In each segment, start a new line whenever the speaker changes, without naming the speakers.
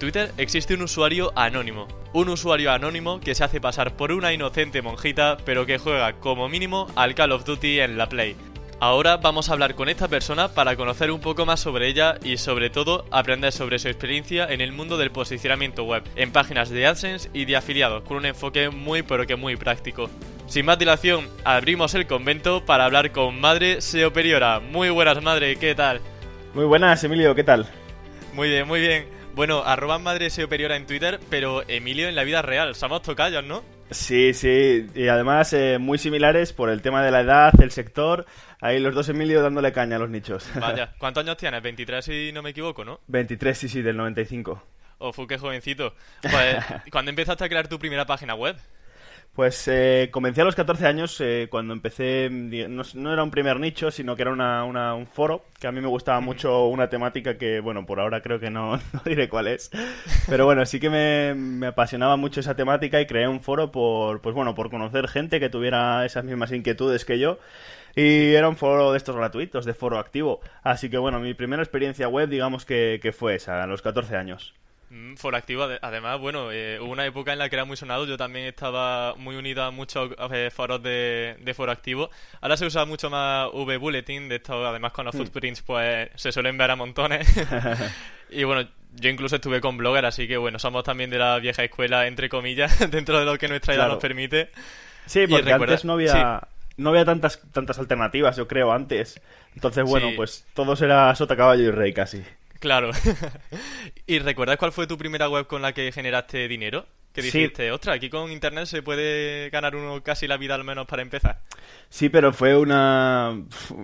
Twitter existe un usuario anónimo. Un usuario anónimo que se hace pasar por una inocente monjita, pero que juega como mínimo al Call of Duty en la Play. Ahora vamos a hablar con esta persona para conocer un poco más sobre ella y sobre todo aprender sobre su experiencia en el mundo del posicionamiento web, en páginas de AdSense y de afiliados, con un enfoque muy pero que muy práctico. Sin más dilación, abrimos el convento para hablar con Madre SEO Periora. Muy buenas, Madre, ¿qué tal?
Muy buenas, Emilio, ¿qué tal?
Muy bien, muy bien. Bueno, arroba madre superior en Twitter, pero Emilio en la vida real. Somos tocayos, ¿no?
Sí, sí. Y además eh, muy similares por el tema de la edad, el sector. Ahí los dos Emilio dándole caña a los nichos.
Vaya, ¿cuántos años tienes? 23 si no me equivoco, ¿no?
23, sí, sí, del 95.
Oh, fue que jovencito. Pues, ¿cuándo empezaste a crear tu primera página web?
Pues eh, comencé a los 14 años eh, cuando empecé, no, era un primer nicho, sino que era una, un foro, que a mí me gustaba mucho una temática que, bueno, por ahora creo que no, diré cuál es, pero bueno, sí que me, apasionaba mucho esa temática y creé un foro por, pues bueno, por conocer gente que tuviera esas mismas inquietudes que yo. Y era un foro de estos gratuitos, de foro activo. Así que bueno, mi primera experiencia web, digamos que, que fue esa, a los 14 años.
Mm, foro activo, además, bueno, eh, hubo una época en la que era muy sonado. Yo también estaba muy unido a muchos eh, foros de, foro activo. Ahora se usa mucho más V-Bulletin, de esto, además con los mm. footprints, pues se suelen ver a montones. y bueno, yo incluso estuve con Blogger, así que bueno, somos también de la vieja escuela, entre comillas, dentro de lo que nuestra edad nos permite.
Sí, porque antes no había. No había tantas, tantas alternativas, yo creo, antes. Entonces, bueno, pues todo era sota, caballo y rey casi.
Claro. ¿Y recuerdas cuál fue tu primera web con la que generaste dinero? Que dijiste, ostras, aquí con internet se puede ganar uno casi la vida al menos para empezar.
Sí, pero fue una,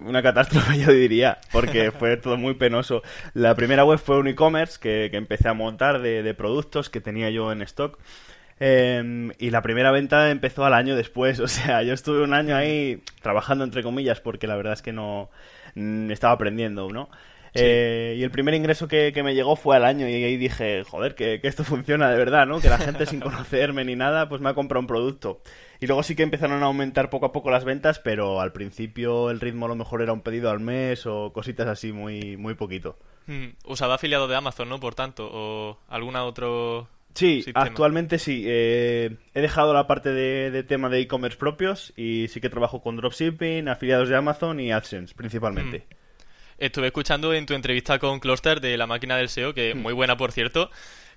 una catástrofe, yo diría, porque fue todo muy penoso. La primera web fue un e-commerce que, empecé a montar de, productos que tenía yo en stock. Em, y la primera venta empezó al año después, o sea, yo estuve un año ahí trabajando entre comillas porque la verdad es que no mm, estaba aprendiendo, ¿no? Eh, y el primer ingreso que, me llegó fue al año y ahí dije, joder, que, esto funciona de verdad, ¿no? Que la gente sin conocerme ni nada, pues me ha comprado un producto. Y luego sí que empezaron a aumentar poco a poco las ventas, pero al principio el ritmo a lo mejor era un pedido al mes o cositas así muy, muy poquito.
Hmm, usaba afiliado de Amazon, ¿no? Por tanto, o alguna otro...
Sí, actualmente sí. Eh, he dejado la parte de, tema de e-commerce propios y sí que trabajo con dropshipping, afiliados de Amazon y AdSense principalmente. Hmm.
Estuve escuchando en tu entrevista con Cluster de la máquina del SEO, que es mm. muy buena por cierto,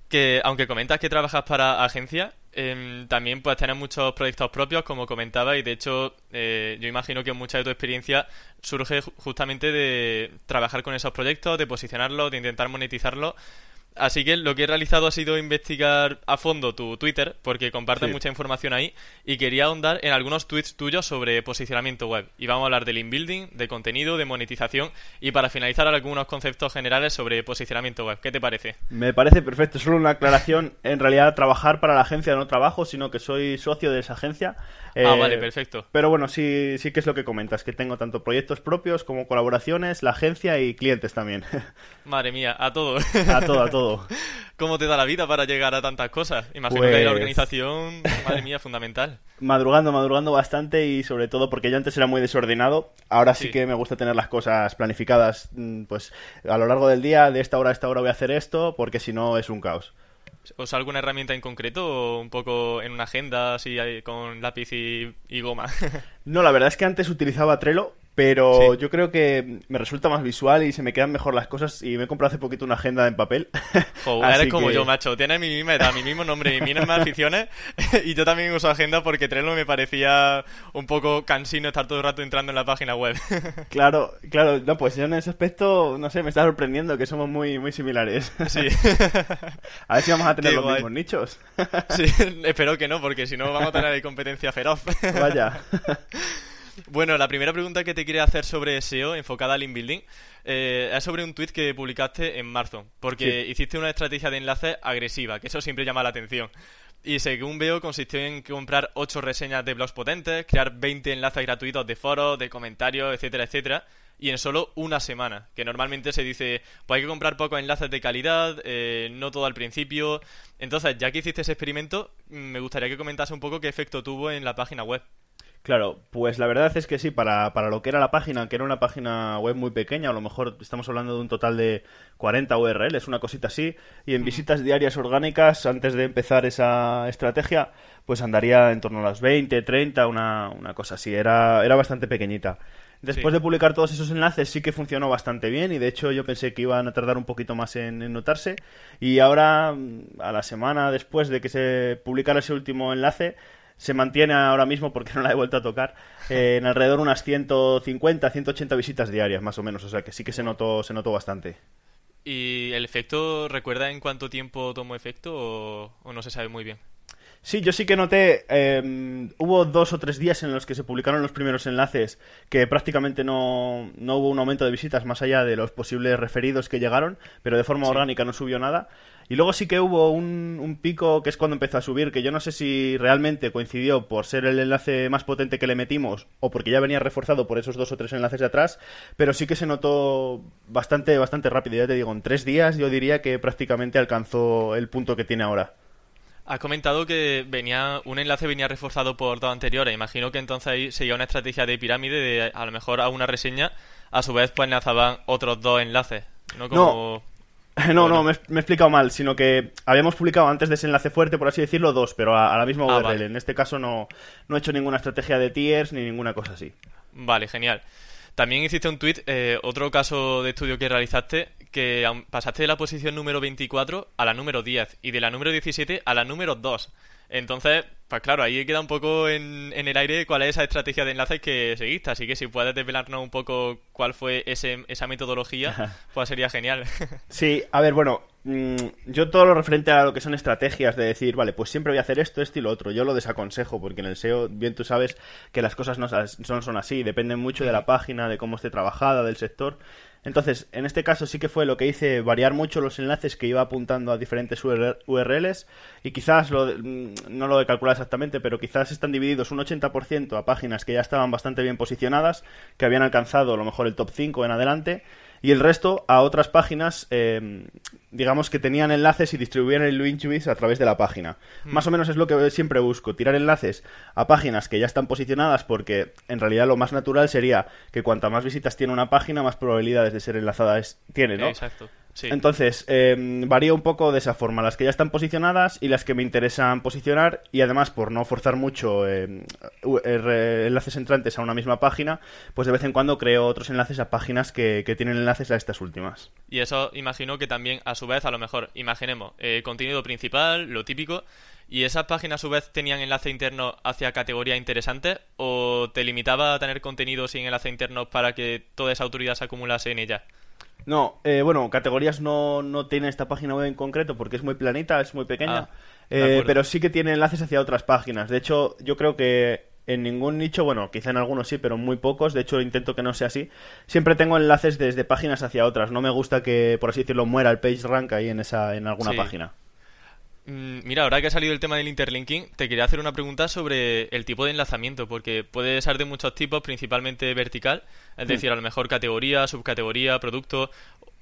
que aunque comentas que trabajas para agencia, em, también pues tienes muchos proyectos propios, como comentaba, y de hecho eh, yo imagino que mucha de tu experiencia surge justamente de trabajar con esos proyectos, de posicionarlos, de intentar monetizarlos Así que lo que he realizado ha sido investigar a fondo tu Twitter, porque compartes mucha información ahí, y quería ahondar en algunos tweets tuyos sobre posicionamiento web. Y vamos a hablar del inbuilding, de contenido, de monetización, y para finalizar algunos conceptos generales sobre posicionamiento web. ¿Qué te parece?
Me parece perfecto. Solo una aclaración. En realidad, trabajar para la agencia no trabajo, sino que soy socio de esa agencia.
Ah, vale, eh, perfecto.
Pero bueno, sí, sí que es lo que comentas, que tengo tanto proyectos propios como colaboraciones, la agencia y clientes también.
Madre mía, a todo.
a todo, a todo.
¿Cómo te da la vida para llegar a tantas cosas? Imagino que hay la pues organización, madre mía, fundamental.
Madrugando, madrugando bastante y sobre todo porque yo antes era muy desordenado. Ahora sí, que me gusta tener las cosas planificadas, mm, pues a lo largo del día, de esta hora a esta hora voy a hacer esto, porque si no es un caos.
¿Os alguna herramienta en concreto o un poco en una agenda así con lápiz y, y goma?
no, la verdad es que antes utilizaba Trello, pero yo creo que me resulta más visual y se me quedan mejor las cosas. Y me he comprado hace poquito una agenda en papel.
Joder, eres como yo, macho. Tienes mi misma edad, mi mismo nombre y mis mismas aficiones. y yo también uso agenda porque Trello me parecía un poco cansino estar todo el rato entrando en la página web.
claro, claro. No, pues yo en ese aspecto, no sé, me está sorprendiendo que somos muy, muy similares.
sí.
a ver si vamos a tener los mismos nichos.
sí, espero que no, porque si no vamos a tener competencia feroz.
Vaya.
Bueno, la primera pregunta que te quería hacer sobre SEO enfocada al link building eh, es sobre un tweet que publicaste en marzo, porque hiciste una estrategia de enlace agresiva, que eso siempre llama la atención. Y según veo, consistió en comprar 8 reseñas de blogs potentes, crear 20 enlaces gratuitos de foros, de comentarios, etcétera, etcétera, y en solo una semana. Que normalmente se dice, pues hay que comprar pocos enlaces de calidad, eh, no todo al principio. Entonces, ya que hiciste ese experimento, me gustaría que comentase un poco qué efecto tuvo en la página web.
Claro, pues la verdad es que sí, para, para lo que era la página, que era una página web muy pequeña, a lo mejor estamos hablando de un total de 40 URLs, una cosita así, y en visitas diarias orgánicas, antes de empezar esa estrategia, pues andaría en torno a las 20, 30, una, una cosa así, era, era bastante pequeñita. Después de publicar todos esos enlaces sí que funcionó bastante bien y de hecho yo pensé que iban a tardar un poquito más en, en, notarse y ahora a la semana después de que se publicara ese último enlace se mantiene ahora mismo, porque no la he vuelto a tocar, eh, en alrededor unas 150, 180 visitas diarias, más o menos. O sea que sí que se notó, se notó bastante.
¿Y el efecto, recuerda en cuánto tiempo tomó efecto o, no se sabe muy bien?
Sí, yo sí que noté, eh, hubo dos o tres días en los que se publicaron los primeros enlaces que prácticamente no, no, hubo un aumento de visitas más allá de los posibles referidos que llegaron, pero de forma sí. orgánica no subió nada. Y luego sí que hubo un, un, pico que es cuando empezó a subir, que yo no sé si realmente coincidió por ser el enlace más potente que le metimos o porque ya venía reforzado por esos dos o tres enlaces de atrás, pero sí que se notó bastante, bastante rápido. Ya te digo, en tres días yo diría que prácticamente alcanzó el punto que tiene ahora.
Has comentado que venía un enlace venía reforzado por dos anteriores. Imagino que entonces ahí seguía una estrategia de pirámide de a lo mejor a una reseña, a su vez pues enlazaban otros dos enlaces. No como...
No. No, no, me, me, he explicado mal, sino que habíamos publicado antes de ese enlace fuerte, por así decirlo, dos, pero a, a la misma URL. Vale. En este caso no, no he hecho ninguna estrategia de tiers ni ninguna cosa así.
Vale, genial. También hiciste un tweet, eh, otro caso de estudio que realizaste, que pasaste de la posición número 24 a la número 10 y de la número 17 a la número 2. Entonces, pues claro, ahí queda un poco en, en, el aire cuál es esa estrategia de enlaces que seguiste. Así que si puedes desvelarnos un poco cuál fue ese, esa metodología, pues sería genial.
Sí, a ver, bueno, yo todo lo referente a lo que son estrategias de decir, vale, pues siempre voy a hacer esto, esto y lo otro, yo lo desaconsejo, porque en el SEO, bien tú sabes que las cosas no son, así, dependen mucho de la página, de cómo esté trabajada, del sector. Entonces, en este caso sí que fue lo que hice variar mucho los enlaces que iba apuntando a diferentes URLs y quizás lo, no lo he calculado exactamente, pero quizás están divididos un 80% a páginas que ya estaban bastante bien posicionadas, que habían alcanzado a lo mejor el top 5 en adelante y el resto a otras páginas, eh, digamos que tenían enlaces y distribuían el link juice a través de la página. Mm. Más o menos es lo que siempre busco, tirar enlaces a páginas que ya están posicionadas porque en realidad lo más natural sería que cuanta más visitas tiene una página, más probabilidades de ser enlazada es, tiene, ¿no?
Exacto. Sí.
Entonces, eh, varía un poco de esa forma, las que ya están posicionadas y las que me interesan posicionar y además por no forzar mucho eh, enlaces entrantes a una misma página, pues de vez en cuando creo otros enlaces a páginas que, que tienen enlaces a estas últimas.
Y eso imagino que también a su vez, a lo mejor, imaginemos, eh, contenido principal, lo típico, ¿Y esas páginas a su vez tenían enlace interno hacia categorías interesantes o te limitaba a tener contenido sin enlace interno para que toda esa autoridad se acumulase en ella?
No, eh, bueno, categorías no, no tiene esta página web en concreto porque es muy planita, es muy pequeña,
Ah,
eh, pero sí que tiene enlaces hacia otras páginas. De hecho, yo creo que en ningún nicho, bueno, quizá en algunos sí, pero muy pocos, de hecho intento que no sea así, siempre tengo enlaces desde páginas hacia otras. No me gusta que, por así decirlo, muera el page rank ahí en, esa, en alguna
Sí.
página.
Mm, Mira, ahora que ha salido el tema del interlinking, te quería hacer una pregunta sobre el tipo de enlazamiento, porque puede ser de muchos tipos, principalmente vertical, es decir, a lo mejor categoría, subcategoría, producto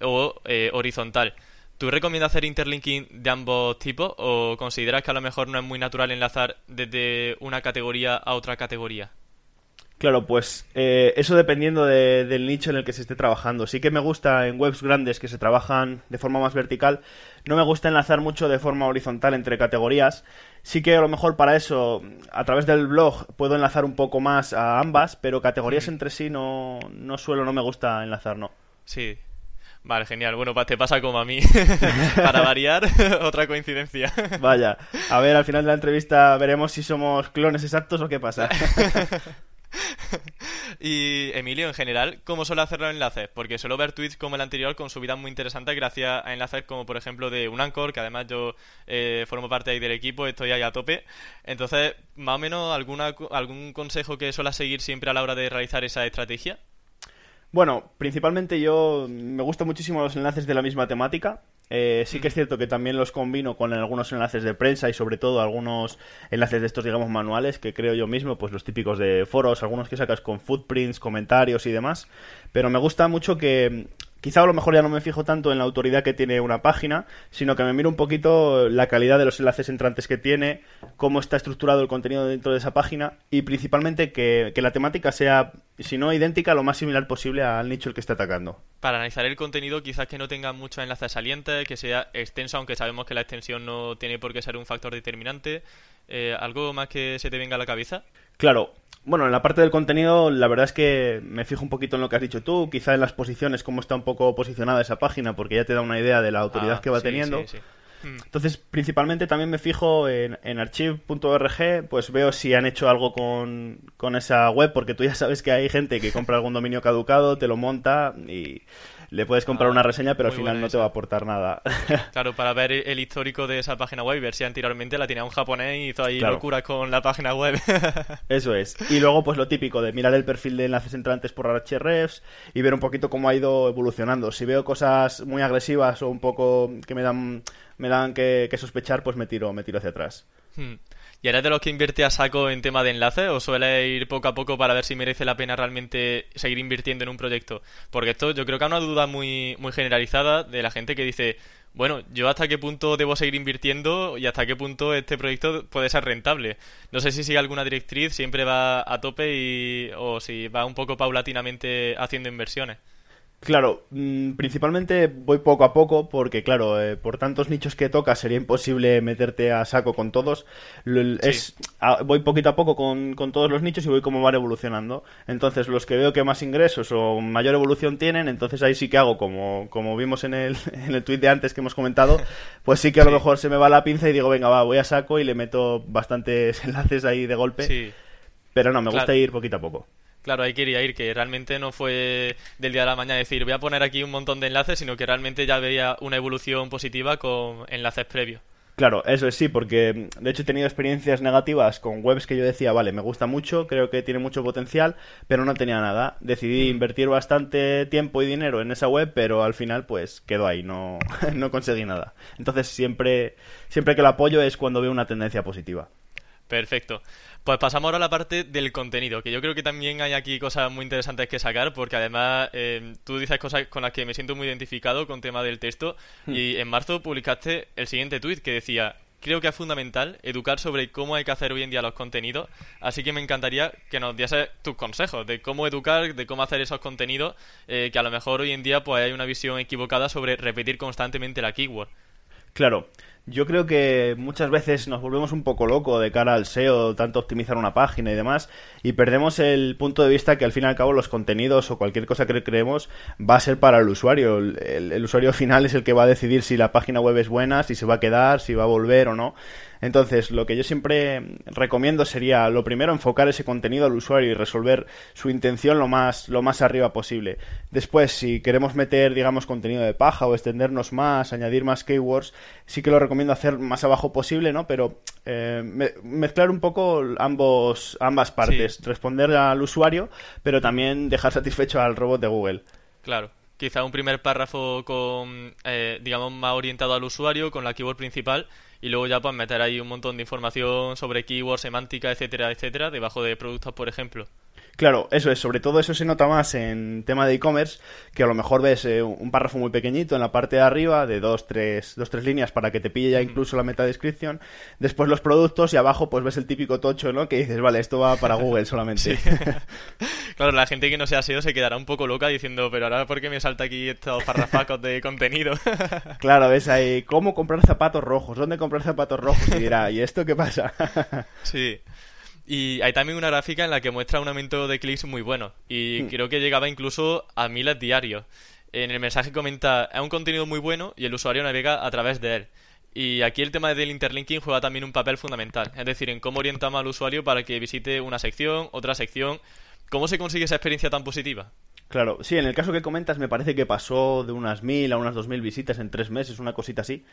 o eh, horizontal. ¿Tú recomiendas hacer interlinking de ambos tipos o consideras que a lo mejor no es muy natural enlazar desde una categoría a otra categoría?
Claro, pues eh, eso dependiendo de- del nicho en el que se esté trabajando. Sí que me gusta en webs grandes que se trabajan de forma más vertical. No me gusta enlazar mucho de forma horizontal entre categorías. Sí que a lo mejor para eso, a través del blog, puedo enlazar un poco más a ambas, pero categorías entre sí no, no suelo, no me gusta enlazar, no.
Sí. Vale, genial. Bueno, te pasa como a mí. Para variar, otra coincidencia.
Vaya, a ver, al final de la entrevista veremos si somos clones exactos o qué pasa.
Y Emilio, en general, ¿cómo suele hacer los enlaces? Porque suelo ver tweets como el anterior con subidas muy interesantes gracias a enlaces como, por ejemplo, de un Anchor, que además yo eh, formo parte ahí del equipo, estoy ahí a tope. Entonces, más o menos, alguna, ¿algún consejo que suele seguir siempre a la hora de realizar esa estrategia?
Bueno, principalmente yo me gustan muchísimo los enlaces de la misma temática. Eh, sí que es cierto que también los combino con algunos enlaces de prensa y sobre todo algunos enlaces de estos, digamos, manuales que creo yo mismo, pues los típicos de foros, algunos que sacas con footprints, comentarios y demás. Pero me gusta mucho que quizá a lo mejor ya no me fijo tanto en la autoridad que tiene una página, sino que me miro un poquito la calidad de los enlaces entrantes que tiene, cómo está estructurado el contenido dentro de esa página y principalmente que, la temática sea, si no idéntica, lo más similar posible al nicho el que está atacando.
Para analizar el contenido, quizás que no tenga muchos enlaces salientes, que sea extenso, aunque sabemos que la extensión no tiene por qué ser un factor determinante. Eh, ¿Algo más que se te venga a la cabeza?
Claro, bueno, en la parte del contenido, la verdad es que me fijo un poquito en lo que has dicho tú, quizá en las posiciones, cómo está un poco posicionada esa página, porque ya te da una idea de la autoridad ah, que va teniendo. Hmm. Entonces, principalmente también me fijo en, en archive.org, pues veo si han hecho algo con, con esa web, porque tú ya sabes que hay gente que compra algún dominio caducado, te lo monta y le puedes comprar ah, una reseña, pero al final no te va a aportar nada.
Claro, para ver el histórico de esa página web y ver si anteriormente la tenía un japonés y hizo ahí locuras con la página web.
Eso es. Y luego, pues lo típico de mirar el perfil de enlaces entrantes por Hrefs y ver un poquito cómo ha ido evolucionando. Si veo cosas muy agresivas o un poco que me dan, me dan que, sospechar, pues me tiro, me tiro hacia atrás.
Hmm. ¿Y eres de los que invierte a saco en tema de enlaces o suele ir poco a poco para ver si merece la pena realmente seguir invirtiendo en un proyecto? Porque esto yo creo que hay una duda muy, muy generalizada de la gente que dice, bueno, yo hasta qué punto debo seguir invirtiendo y hasta qué punto este proyecto puede ser rentable. No sé si sigue alguna directriz, siempre va a tope y, o si va un poco paulatinamente haciendo inversiones.
Claro, mm, principalmente voy poco a poco porque, claro, eh, por tantos nichos que toca sería imposible meterte a saco con todos. Es, voy poquito a poco con, todos los nichos y voy como van evolucionando. Entonces, los que veo que más ingresos o mayor evolución tienen, entonces ahí sí que hago, como, como vimos en el, en el tweet de antes que hemos comentado, pues sí que a lo mejor se me va la pinza y digo, venga, va, voy a saco y le meto bastantes enlaces ahí de golpe. Pero no, me gusta ir poquito a poco.
Claro, ahí quería ir, que realmente no fue del día a la mañana decir voy a poner aquí un montón de enlaces, sino que realmente ya veía una evolución positiva con enlaces previos.
Claro, eso es sí, porque de hecho he tenido experiencias negativas con webs que yo decía, vale, me gusta mucho, creo que tiene mucho potencial, pero no tenía nada. Decidí mm. invertir bastante tiempo y dinero en esa web, pero al final pues quedó ahí, no, no conseguí nada. Entonces siempre, siempre que lo apoyo es cuando veo una tendencia positiva.
Perfecto. Pues pasamos ahora a la parte del contenido, que yo creo que también hay aquí cosas muy interesantes que sacar, porque además eh, tú dices cosas con las que me siento muy identificado con tema del texto, hmm. y en marzo publicaste el siguiente tuit que decía, creo que es fundamental educar sobre cómo hay que hacer hoy en día los contenidos, así que me encantaría que nos diese tus consejos de cómo educar, de cómo hacer esos contenidos, eh, que a lo mejor hoy en día pues hay una visión equivocada sobre repetir constantemente la keyword.
Claro, yo creo que muchas veces nos volvemos un poco loco de cara al SEO, tanto optimizar una página y demás, y perdemos el punto de vista que al fin y al cabo los contenidos o cualquier cosa que creemos va a ser para el usuario. el usuario final es el que va a decidir si la página web es buena, si se va a quedar, si va a volver o no. Entonces, lo que yo siempre recomiendo sería, lo primero, enfocar ese contenido al usuario y resolver su intención lo más, lo más arriba posible. Después, si queremos meter, digamos, contenido de paja o extendernos más, añadir más keywords, sí que lo recomiendo hacer más abajo posible, ¿no? Pero eh, mezclar un poco ambos, ambas partes, responder al usuario, pero también dejar satisfecho al robot de Google.
Claro quizá un primer párrafo con, eh, digamos, más orientado al usuario, con la keyword principal, y luego ya pues meter ahí un montón de información sobre keywords, semántica, etcétera, etcétera, debajo de productos, por ejemplo.
Claro, eso es, sobre todo eso se nota más en tema de e-commerce, que a lo mejor ves eh, un párrafo muy pequeñito en la parte de arriba, de dos tres, dos, tres líneas para que te pille ya incluso la meta descripción, después los productos y abajo pues ves el típico tocho, ¿no? Que dices, vale, esto va para Google solamente.
claro, la gente que no sea SEO se quedará un poco loca diciendo, pero ahora ¿por qué me salta aquí estos párrafos de contenido?
claro, ves ahí, ¿cómo comprar zapatos rojos? ¿Dónde comprar zapatos rojos? Y dirá, ¿y esto qué pasa?
sí. Y hay también una gráfica en la que muestra un aumento de clics muy bueno. Y hmm. creo que llegaba incluso a miles diarios. En el mensaje comenta, es un contenido muy bueno y el usuario navega a través de él. Y aquí el tema del interlinking juega también un papel fundamental. Es decir, en cómo orientamos al usuario para que visite una sección, otra sección. ¿Cómo se consigue esa experiencia tan positiva?
Claro, sí, en el caso que comentas me parece que pasó de unas mil a unas dos mil visitas en tres meses, una cosita así.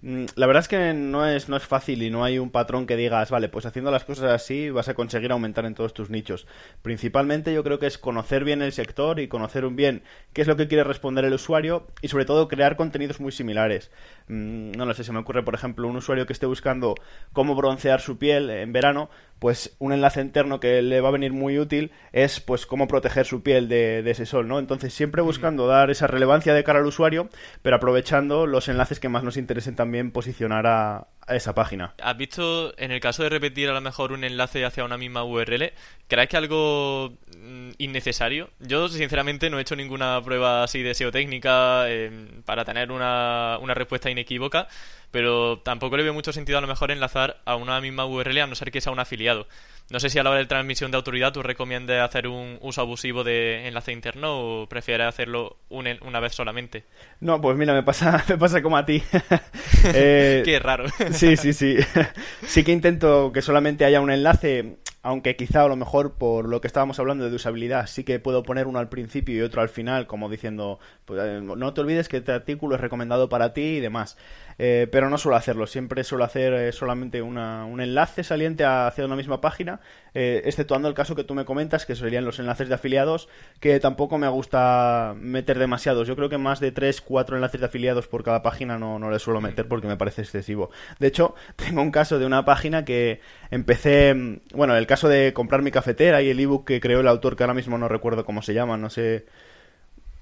Mm, la verdad es que no es, no es fácil y no hay un patrón que digas, vale, pues haciendo las cosas así vas a conseguir aumentar en todos tus nichos. Principalmente yo creo que es conocer bien el sector y conocer un bien qué es lo que quiere responder el usuario y sobre todo crear contenidos muy similares. Mm, no lo sé, se me ocurre por ejemplo un usuario que esté buscando cómo broncear su piel en verano, pues un enlace interno que le va a venir muy útil es pues cómo proteger su piel de, de ese sol, ¿no? Entonces siempre buscando dar esa relevancia de cara al usuario, pero aprovechando los enlaces que más nos interesen también también posicionar a, esa página.
¿Has visto, en el caso de repetir a lo mejor un enlace hacia una misma URL, crees que algo mm, innecesario? Yo, sinceramente, no he hecho ninguna prueba así de SEO técnica eh, para tener una, una respuesta inequívoca, pero tampoco le veo mucho sentido a lo mejor enlazar a una misma URL a no ser que sea un afiliado. No sé si a la hora de transmisión de autoridad tú recomiendas hacer un uso abusivo de enlace interno o prefieres hacerlo una vez solamente.
No, pues mira, me pasa, me pasa como a ti.
eh, Qué raro.
sí, sí, sí. Sí que intento que solamente haya un enlace aunque quizá a lo mejor por lo que estábamos hablando de usabilidad sí que puedo poner uno al principio y otro al final, como diciendo, pues, eh, no te olvides que este artículo es recomendado para ti y demás. Eh, pero no suelo hacerlo, siempre suelo hacer eh, solamente un enlace saliente hacia una misma página, exceptuando el caso que tú me comentas, que serían los enlaces de afiliados, que tampoco me gusta meter demasiados. Yo creo que más de 3, 4 enlaces de afiliados por cada página no, no le suelo meter porque me parece excesivo. De hecho, tengo un caso de una página que empecé, mm, bueno, el caso de comprar mi cafetera y el ebook que creó el autor, que ahora mismo no recuerdo cómo se llama, no sé.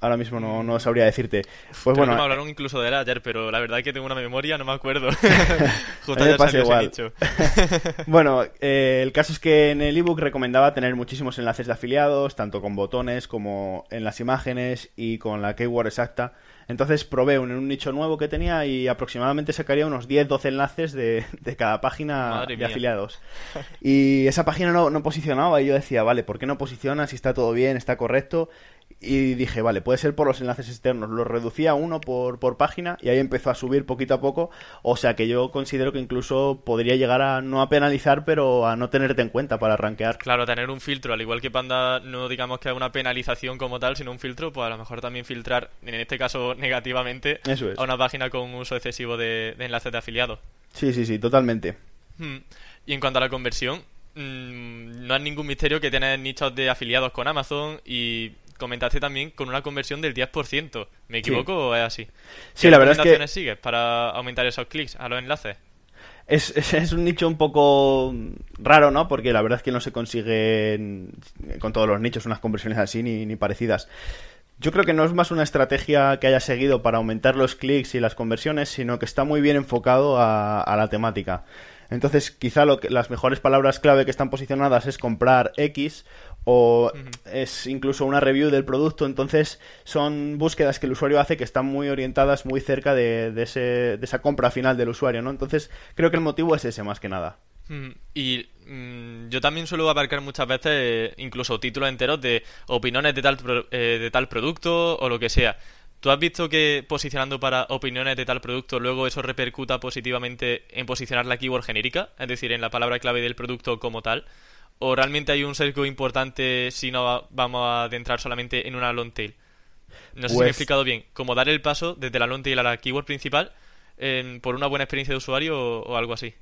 Ahora mismo no, no sabría decirte. Pues bueno.
me hablaron incluso de él ayer, pero la verdad es que tengo una memoria, no me acuerdo.
me pasa igual. bueno, eh, el caso es que en el ebook recomendaba tener muchísimos enlaces de afiliados, tanto con botones como en las imágenes y con la keyword exacta. Entonces probé un, un nicho nuevo que tenía y aproximadamente sacaría unos 10-12 enlaces de, de, cada página de afiliados. Y esa página no, no posicionaba y yo decía, vale, ¿por qué no posiciona si está todo bien, está correcto? Y dije, vale, puede ser por los enlaces externos. Lo reducía a uno por, por página y ahí empezó a subir poquito a poco. O sea que yo considero que incluso podría llegar a no a penalizar, pero a no tenerte en cuenta para rankear.
Claro, tener un filtro, al igual que Panda, no digamos que una penalización como tal, sino un filtro, pues a lo mejor también filtrar, en este caso negativamente, a una página con uso excesivo de, enlaces de afiliados.
Sí, sí, sí, totalmente.
Hmm. Y en cuanto a la conversión, mm, no es ningún misterio que tienes nichos de afiliados con Amazon y comentaste también con una conversión del 10%. ¿Me equivoco o es así?
Sí, la verdad es que...
sigues para aumentar esos clics a los enlaces?
Es, es, un nicho un poco raro, ¿no? Porque la verdad es que no se consigue con todos los nichos unas conversiones así ni, ni parecidas. Yo creo que no es más una estrategia que haya seguido para aumentar los clics y las conversiones, sino que está muy bien enfocado a, a la temática. Entonces, quizá lo que, las mejores palabras clave que están posicionadas es comprar X o es incluso una review del producto. Entonces, son búsquedas que el usuario hace que están muy orientadas muy cerca de, ese, de esa compra final del usuario, ¿no? Entonces, creo que el motivo es ese más que nada.
Y mm, yo también suelo abarcar muchas veces eh, incluso títulos enteros de opiniones de tal, eh, de tal producto o lo que sea. ¿Tú has visto que posicionando para opiniones de tal producto luego eso repercuta positivamente en posicionar la keyword genérica? Es decir, en la palabra clave del producto como tal. ¿O realmente hay un sesgo importante si no vamos a adentrar solamente en una long tail? No sé si me he pues explicado bien. Como dar el paso desde la long tail a la keyword principal por una buena experiencia de usuario o, algo así.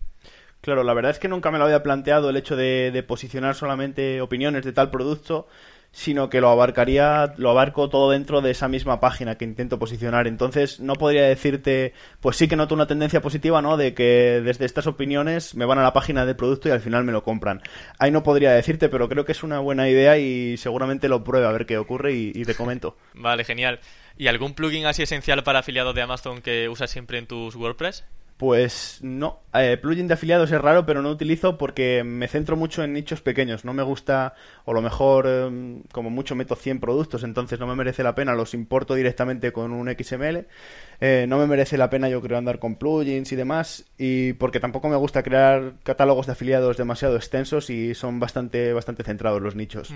Claro, la verdad es que nunca me lo había planteado el hecho de posicionar solamente opiniones de tal producto sino que lo abarcaría, lo abarco todo dentro de esa misma página que intento posicionar. Entonces, no podría decirte, pues sí que noto una tendencia positiva, ¿no? De que desde estas opiniones me van a la página del producto y al final me lo compran. Ahí no podría decirte, pero creo que es una buena idea y seguramente lo pruebe a ver qué ocurre y, y te comento.
Vale, genial. ¿Y algún plugin así esencial para afiliados de Amazon que usas siempre en tus WordPress?
Pues no, eh, plugin de afiliados es raro, pero no utilizo porque me centro mucho en nichos pequeños. No me gusta, o lo mejor, em, como mucho meto 100 productos, entonces no me merece la pena, los importo directamente con un XML. Eh, no me merece la pena yo creo andar con plugins y demás, y porque tampoco me gusta crear catálogos de afiliados demasiado extensos y son bastante, bastante centrados los nichos.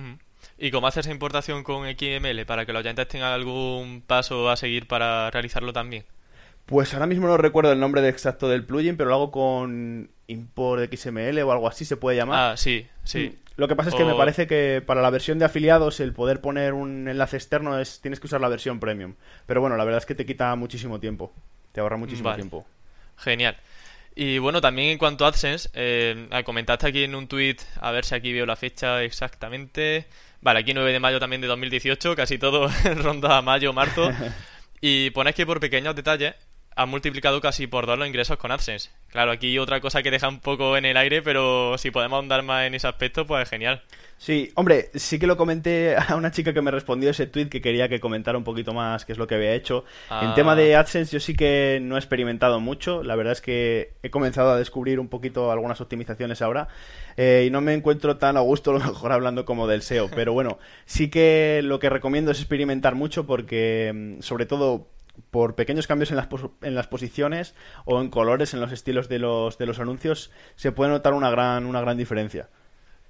¿Y cómo haces esa importación con XML para que los oyentes tengan algún paso a seguir para realizarlo también?
Pues ahora mismo no recuerdo el nombre exacto del plugin, pero lo hago con import XML o algo así se puede llamar.
Ah, sí, sí.
Lo que pasa es que me parece que para la versión de afiliados el poder poner un enlace externo es tienes que usar la versión premium. Pero bueno, la verdad es que te quita muchísimo tiempo. Te ahorra muchísimo tiempo.
Genial. Y bueno, también en cuanto a AdSense, eh, comentaste aquí en un tweet, a ver si aquí veo la fecha exactamente. Vale, aquí 9 de mayo también de 2018, casi todo ronda mayo, marzo. Y pones que por pequeños detalles han multiplicado casi por dos los ingresos con AdSense. Claro, aquí otra cosa que deja un poco en el aire, pero si podemos ahondar más en ese aspecto, pues genial.
Sí, hombre, sí que lo comenté a una chica que me respondió ese tweet que quería que comentara un poquito más qué es lo que había hecho. En tema de ah. AdSense yo sí que no he experimentado mucho, la verdad es que he comenzado a descubrir un poquito algunas optimizaciones ahora eh, y no me encuentro tan a gusto a lo mejor hablando como del SEO, pero bueno, sí que lo que recomiendo es experimentar mucho porque mm, sobre todo por pequeños cambios en las, en las posiciones o en colores en los estilos de los, de los anuncios se puede notar una gran, una gran diferencia.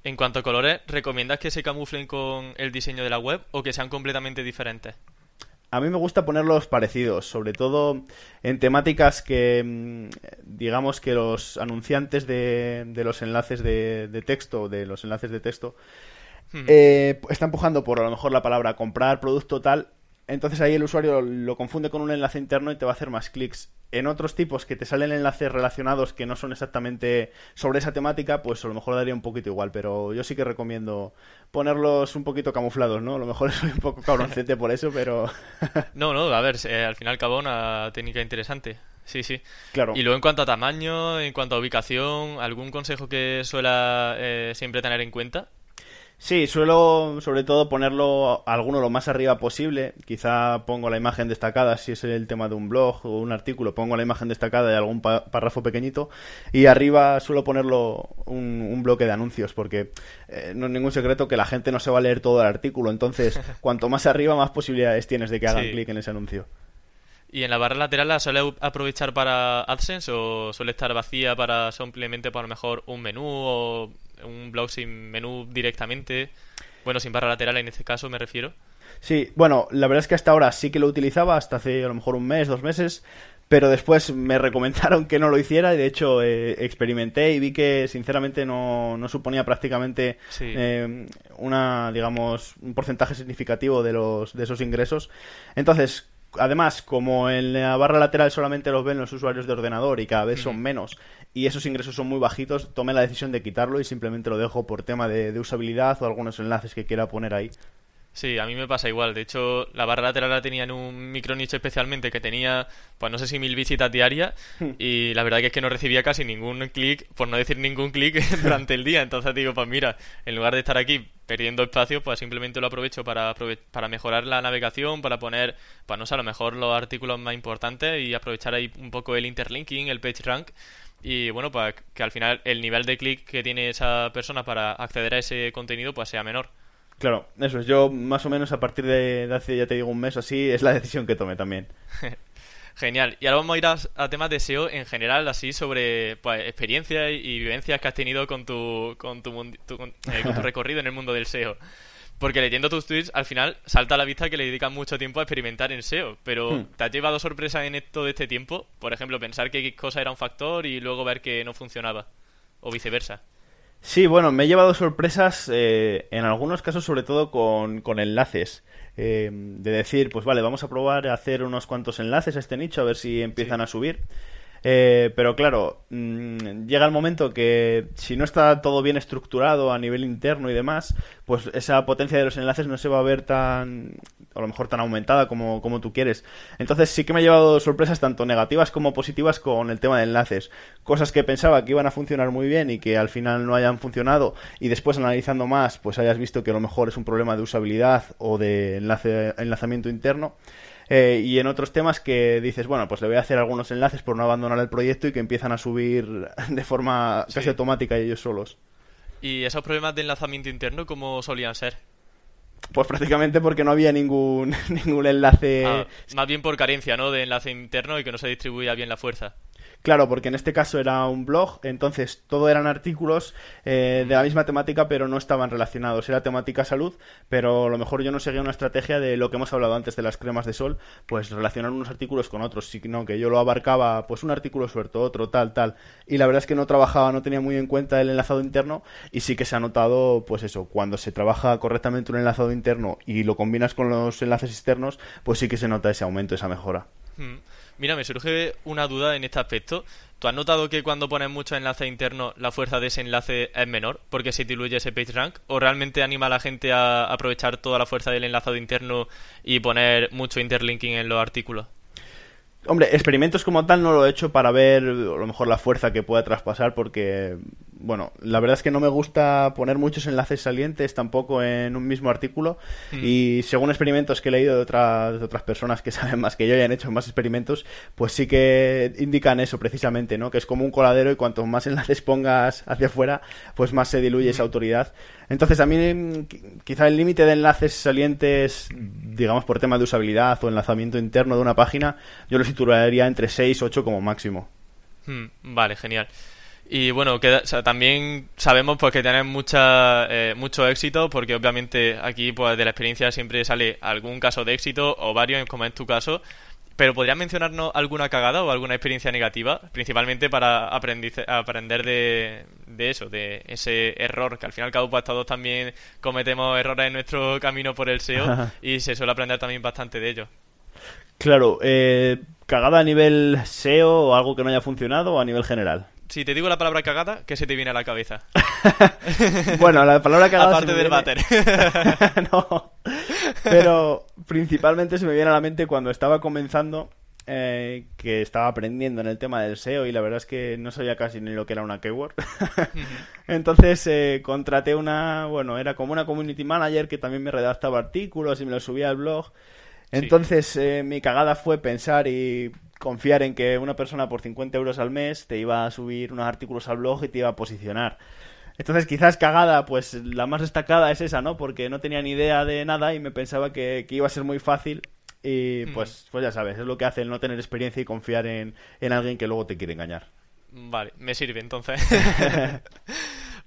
En cuanto a colores, ¿recomiendas que se camuflen con el diseño de la web o que sean completamente diferentes?
A mí me gusta ponerlos parecidos, sobre todo en temáticas que, mm, digamos que los anunciantes de, de los enlaces de, de, texto, de los enlaces de texto, eh, están empujando por a lo mejor la palabra comprar producto tal entonces ahí el usuario lo confunde con un enlace interno y te va a hacer más clics. En otros tipos que te salen enlaces relacionados que no son exactamente sobre esa temática, pues a lo mejor daría un poquito igual, pero yo sí que recomiendo ponerlos un poquito camuflados, ¿no? A lo mejor soy un poco cabroncete por eso, pero...
no, no, a ver, eh, al final cabo una técnica interesante. Sí, sí.
Claro.
Y luego en cuanto a tamaño, en cuanto a ubicación, ¿algún consejo que suela eh, siempre tener en cuenta?
Sí, suelo sobre todo ponerlo alguno lo más arriba posible. Quizá pongo la imagen destacada si es el tema de un blog o un artículo, pongo la imagen destacada de algún párrafo pequeñito y arriba suelo ponerlo un, bloque de anuncios porque eh, no es ningún secreto que la gente no se va a leer todo el artículo. Entonces, cuanto más arriba, más posibilidades tienes de que hagan clic en ese anuncio.
¿Y en la barra lateral la suele aprovechar para AdSense o suele estar vacía para simplemente para mejor un menú o un blog sin menú directamente? Bueno, sin barra lateral en este caso me refiero.
Sí, bueno, la verdad es que hasta ahora sí que lo utilizaba, hasta hace a lo mejor un mes, dos meses, pero después me recomendaron que no lo hiciera y de hecho eh, experimenté y vi que sinceramente no, no suponía prácticamente eh, una, digamos, un porcentaje significativo de, los, de esos ingresos. Entonces, además, como en la barra lateral solamente los ven los usuarios de ordenador y cada vez son menos y esos ingresos son muy bajitos, tomé la decisión de quitarlo y simplemente lo dejo por tema de, usabilidad o algunos enlaces que quiera poner ahí.
Sí, a mí me pasa igual. De hecho, la barra lateral la tenía en un micro nicho especialmente que tenía, pues no sé si mil visitas diarias y la verdad que es que no recibía casi ningún clic, por no decir ningún clic, durante el día. Entonces digo, pues mira, en lugar de estar aquí perdiendo espacio, pues simplemente lo aprovecho para, para mejorar la navegación, para poner, pues no sé, a lo mejor los artículos más importantes y aprovechar ahí un poco el interlinking, el page rank y bueno, pues que al final el nivel de clic que tiene esa persona para acceder a ese contenido pues sea menor.
Claro, eso es. Yo más o menos a partir de, hace, ya te digo, un mes así, es la decisión que tomé también.
Genial. Y ahora vamos a ir a, temas de SEO en general, así sobre pues, experiencias y, vivencias que has tenido con tu, con tu, eh, con tu recorrido en el mundo del SEO. Porque leyendo tus tweets, al final salta a la vista que le dedican mucho tiempo a experimentar en SEO. Pero hmm. ¿te has llevado sorpresa en todo este tiempo? Por ejemplo, pensar que X cosa era un factor y luego ver que no funcionaba. O viceversa.
Sí, bueno, me he llevado sorpresas eh, en algunos casos, sobre todo con, con enlaces. Eh, de decir, pues vale, vamos a probar a hacer unos cuantos enlaces a este nicho a ver si empiezan a subir. Eh, pero claro, mm, llega el momento que si no está todo bien estructurado a nivel interno y demás, pues esa potencia de los enlaces no se va a ver tan, a lo mejor tan aumentada como, como tú quieres. Entonces sí que me ha llevado sorpresas tanto negativas como positivas con el tema de enlaces. Cosas que pensaba que iban a funcionar muy bien y que al final no hayan funcionado y después analizando más, pues hayas visto que a lo mejor es un problema de usabilidad o de enlace, enlazamiento interno. Eh, y en otros temas que dices, bueno, pues le voy a hacer algunos enlaces por no abandonar el proyecto y que empiezan a subir de forma casi automática ellos solos.
¿Y esos problemas de enlazamiento interno cómo solían ser?
Pues prácticamente porque no había ningún, ningún enlace.
Ah, más bien por carencia, ¿no? De enlace interno y que no se distribuía bien la fuerza.
Claro, porque en este caso era un blog, entonces todo eran artículos eh, de la misma temática, pero no estaban relacionados. Era temática salud, pero a lo mejor yo no seguía una estrategia de lo que hemos hablado antes de las cremas de sol, pues relacionar unos artículos con otros, sino que yo lo abarcaba, pues un artículo suelto, otro, tal, tal. Y la verdad es que no trabajaba, no tenía muy en cuenta el enlazado interno y sí que se ha notado, pues eso, cuando se trabaja correctamente un enlazado interno y lo combinas con los enlaces externos, pues sí que se nota ese aumento, esa mejora.
Hmm. Mira, me surge una duda en este aspecto. ¿Tú has notado que cuando pones muchos enlaces internos la fuerza de ese enlace es menor porque se diluye ese PageRank? ¿O realmente anima a la gente a aprovechar toda la fuerza del enlazado interno y poner mucho interlinking en los artículos?
Hombre, experimentos como tal no lo he hecho para ver a lo mejor la fuerza que pueda traspasar porque, bueno, la verdad es que no me gusta poner muchos enlaces salientes tampoco en un mismo artículo mm. y según experimentos que he leído de, otras de otras personas que saben más que yo y han hecho más experimentos, pues sí que indican eso precisamente, ¿no? Que es como un coladero y cuanto más enlaces pongas hacia afuera, pues más se diluye esa mm. autoridad. Entonces a mí quizá el límite de enlaces salientes, digamos por tema de usabilidad o enlazamiento interno de una página, yo lo situaría entre 6 y 8 como máximo.
Hmm, vale, genial. Y bueno, también sabemos pues, que tienes mucha, eh, mucho éxito, porque obviamente aquí pues, de la experiencia siempre sale algún caso de éxito o varios, como es tu caso. Pero ¿podrías mencionarnos alguna cagada o alguna experiencia negativa? Principalmente para aprender de, de, eso, de ese error, que al fin y al cabo pues todos también cometemos errores en nuestro camino por el SEO y se suele aprender también bastante de ello.
Claro, eh, ¿cagada a nivel SEO o algo que no haya funcionado o a nivel general?
Si te digo la palabra cagada, ¿qué se te viene a la cabeza?
bueno, la palabra cagada.
Aparte del váter.
no. Pero principalmente se me viene a la mente cuando estaba comenzando, eh, que estaba aprendiendo en el tema del SEO y la verdad es que no sabía casi ni lo que era una keyword. Entonces eh, contraté una, bueno, era como una community manager que también me redactaba artículos y me los subía al blog. Entonces eh, mi cagada fue pensar y confiar en que una persona por 50 euros al mes te iba a subir unos artículos al blog y te iba a posicionar. Entonces, quizás cagada, pues la más destacada es esa, ¿no? Porque no tenía ni idea de nada y me pensaba que, iba a ser muy fácil. Y mm. pues, pues ya sabes, es lo que hace el no tener experiencia y confiar en, en alguien que luego te quiere engañar.
Vale, me sirve entonces.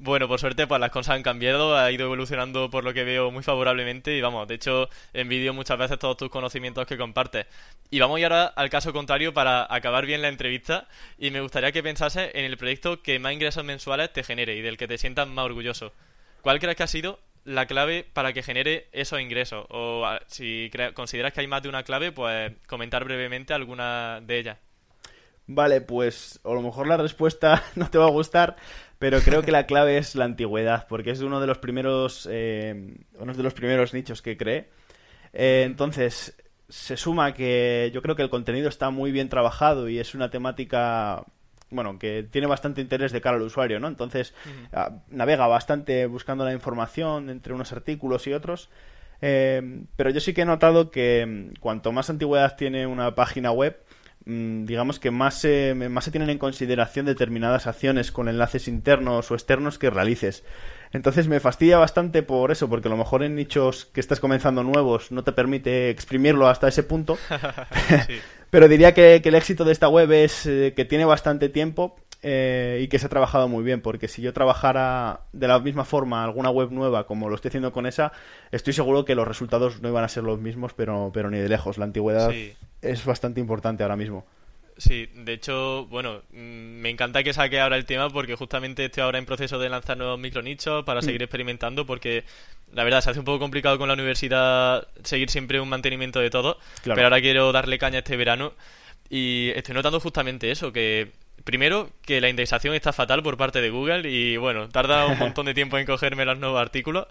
Bueno, por suerte, pues las cosas han cambiado, ha ido evolucionando por lo que veo muy favorablemente y vamos, de hecho, envidio muchas veces todos tus conocimientos que compartes. Y vamos ahora al caso contrario para acabar bien la entrevista y me gustaría que pensases en el proyecto que más ingresos mensuales te genere y del que te sientas más orgulloso. ¿Cuál crees que ha sido la clave para que genere esos ingresos? O si consideras que hay más de una clave, pues comentar brevemente alguna de ellas.
Vale, pues a lo mejor la respuesta no te va a gustar, pero creo que la clave es la antigüedad, porque es uno de los primeros, eh, uno de los primeros nichos que creé. Eh, entonces, se suma que yo creo que el contenido está muy bien trabajado y es una temática bueno, que tiene bastante interés de cara al usuario, ¿no? Entonces, ah, navega bastante buscando la información entre unos artículos y otros. Eh, pero yo sí que he notado que mm, cuanto más antigüedad tiene una página web, digamos que más se, más se tienen en consideración determinadas acciones con enlaces internos o externos que realices. Entonces me fastidia bastante por eso, porque a lo mejor en nichos que estás comenzando nuevos no te permite exprimirlo hasta ese punto. Pero diría que, el éxito de esta web es eh, que tiene bastante tiempo eh, y que se ha trabajado muy bien, porque si yo trabajara de la misma forma alguna web nueva como lo estoy haciendo con esa, estoy seguro que los resultados no iban a ser los mismos, pero, pero ni de lejos. La antigüedad es bastante importante ahora mismo.
Sí, de hecho, bueno, mm, me encanta que saque ahora el tema porque justamente estoy ahora en proceso de lanzar nuevos micronichos para mm. seguir experimentando porque la verdad se hace un poco complicado con la universidad seguir siempre un mantenimiento de todo, pero ahora quiero darle caña este verano y estoy notando justamente eso, que primero que la indexación está fatal por parte de Google y bueno, tarda un montón de tiempo en cogerme los nuevos artículos.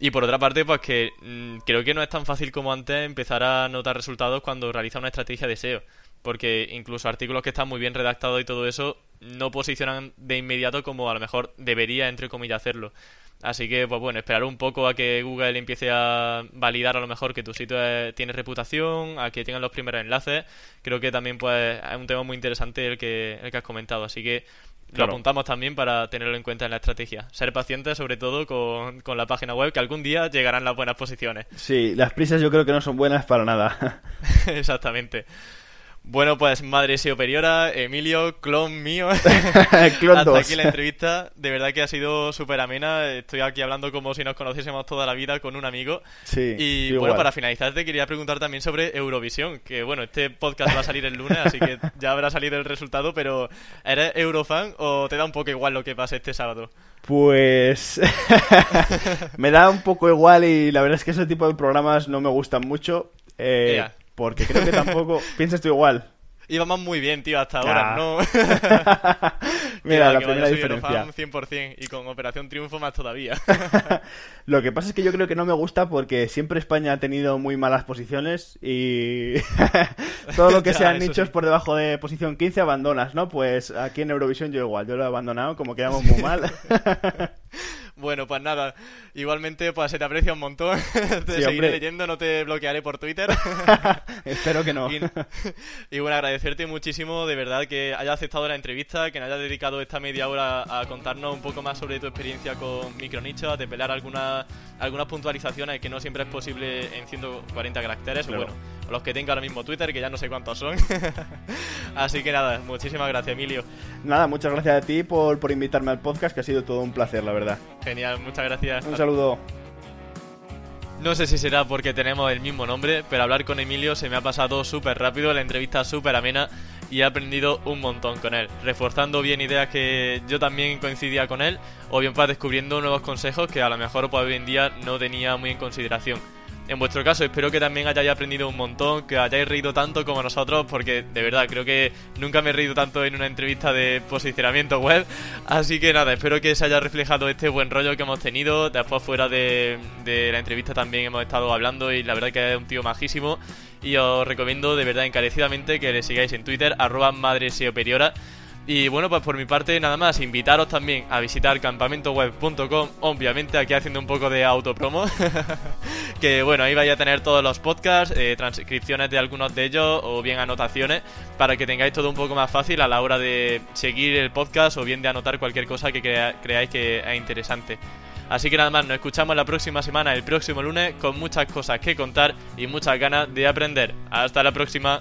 Y por otra parte, pues que mm, creo que no es tan fácil como antes empezar a notar resultados cuando realiza una estrategia de SEO. Porque incluso artículos que están muy bien redactados y todo eso no posicionan de inmediato como a lo mejor debería, entre comillas, hacerlo. Así que, pues bueno, esperar un poco a que Google empiece a validar a lo mejor que tu sitio tiene reputación, a que tengan los primeros enlaces. Creo que también pues es un tema muy interesante el que, el que has comentado. Así que lo apuntamos también para tenerlo en cuenta en la estrategia. Ser paciente sobre todo con, con, la página web, que algún día llegarán las buenas posiciones.
Sí, las prisas yo creo que no son buenas para nada.
Exactamente. Bueno, pues madre superiora, Emilio, clon mío.
Clon
Hasta
2.
aquí la entrevista. De verdad que ha sido súper amena. Estoy aquí hablando como si nos conociésemos toda la vida con un amigo.
Sí,
Y
igual.
bueno, para finalizar te quería preguntar también sobre Eurovisión. Que bueno, este podcast va a salir el lunes, así que ya habrá salido el resultado. Pero ¿eres Eurofan o te da un poco igual lo que pase este sábado?
Pues me da un poco igual y la verdad es que ese tipo de programas no me gustan mucho. eh. Porque creo que tampoco... Piensas tú igual.
Íbamos muy bien, tío, hasta ahora, ¿no?
Mira,
Que
la
que
primera diferencia.
Eurofan 100% y con Operación Triunfo más todavía.
Lo que pasa es que yo creo que no me gusta porque siempre España ha tenido muy malas posiciones y todo lo que
Ya,
sean nichos
sí.
por debajo de posición 15 abandonas, ¿no? Pues aquí en Eurovisión yo igual, yo lo he abandonado, como quedamos muy mal.
Bueno, pues nada, igualmente pues se te aprecia un montón, te
Sí,
seguiré
hombre.
leyendo, no te bloquearé por Twitter.
Espero que no.
y, y bueno, agradecerte muchísimo, de verdad, que hayas aceptado la entrevista, que nos hayas dedicado esta media hora a contarnos un poco más sobre tu experiencia con Micronicho, a depelar algunas, algunas puntualizaciones que no siempre es posible en 140 caracteres,
Claro.
bueno, los que tenga ahora mismo Twitter, que ya no sé cuántos son. Así que nada, muchísimas gracias, Emilio.
Nada, muchas gracias a ti por, por invitarme al podcast, que ha sido todo un placer, la verdad.
Genial, muchas gracias.
Un saludo.
No sé si será porque tenemos el mismo nombre, pero hablar con Emilio se me ha pasado súper rápido, la entrevista súper amena y he aprendido un montón con él, reforzando bien ideas que yo también coincidía con él, o bien para descubriendo nuevos consejos que a lo mejor pues, hoy en día no tenía muy en consideración. En vuestro caso, espero que también hayáis aprendido un montón, que hayáis reído tanto como nosotros, porque de verdad creo que nunca me he reído tanto en una entrevista de posicionamiento web. Así que nada, espero que se haya reflejado este buen rollo que hemos tenido. Después, fuera de, la entrevista, también hemos estado hablando y la verdad que es un tío majísimo. Y os recomiendo de verdad encarecidamente que le sigáis en Twitter, arroba. Y bueno, pues por mi parte nada más, invitaros también a visitar campamentoweb.com, obviamente aquí haciendo un poco de autopromo, que bueno, ahí vais a tener todos los podcasts, eh, transcripciones de algunos de ellos o bien anotaciones para que tengáis todo un poco más fácil a la hora de seguir el podcast o bien de anotar cualquier cosa que creáis que es interesante. Así que nada más, nos escuchamos la próxima semana, el próximo lunes, con muchas cosas que contar y muchas ganas de aprender. Hasta la próxima.